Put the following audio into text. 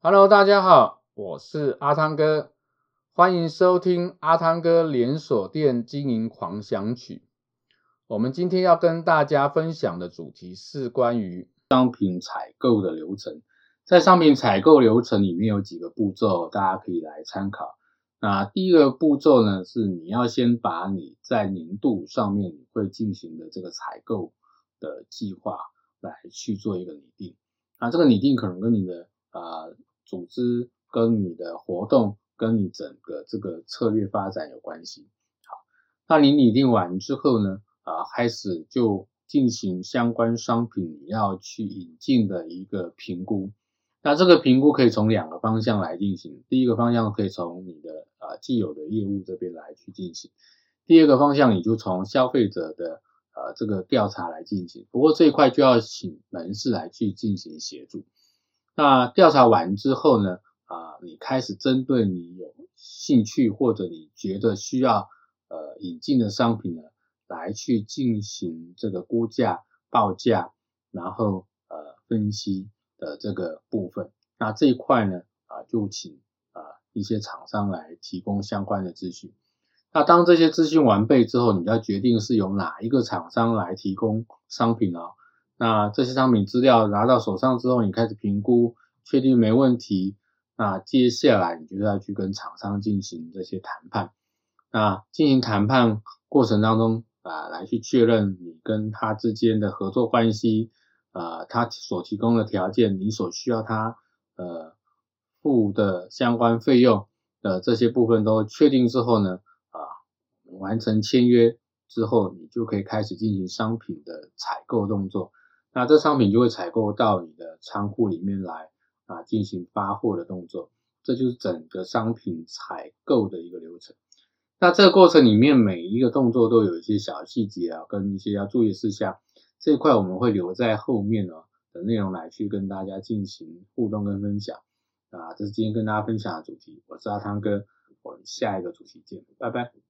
Hello，大家好，我是阿汤哥，欢迎收听阿汤哥连锁店经营狂想曲。我们今天要跟大家分享的主题是关于商品采购的流程。在商品采购流程里面有几个步骤，大家可以来参考。那第一个步骤呢，是你要先把你在年度上面你会进行的这个采购的计划来去做一个拟定。那这个拟定可能跟你的啊。组织跟你的活动跟你整个这个策略发展有关系。好，那你拟定完之后呢，啊，开始就进行相关商品你要去引进的一个评估。那这个评估可以从两个方向来进行。第一个方向可以从你的啊既有的业务这边来去进行。第二个方向你就从消费者的呃这个调查来进行。不过这一块就要请门市来去进行协助。那调查完之后呢，啊，你开始针对你有兴趣或者你觉得需要呃引进的商品呢，来去进行这个估价、报价，然后呃分析的这个部分。那这一块呢，啊，就请啊一些厂商来提供相关的资讯。那当这些资讯完备之后，你要决定是由哪一个厂商来提供商品哦。那这些商品资料拿到手上之后，你开始评估，确定没问题，那接下来你就要去跟厂商进行这些谈判。那进行谈判过程当中啊，来去确认你跟他之间的合作关系，啊，他所提供的条件，你所需要他呃付的相关费用的这些部分都确定之后呢，啊，完成签约之后，你就可以开始进行商品的采购动作。那这商品就会采购到你的仓库里面来啊，进行发货的动作，这就是整个商品采购的一个流程。那这个过程里面每一个动作都有一些小细节啊，跟一些要注意事项，这一块我们会留在后面哦的内容来去跟大家进行互动跟分享啊。这是今天跟大家分享的主题，我是阿汤哥，我们下一个主题见，拜拜。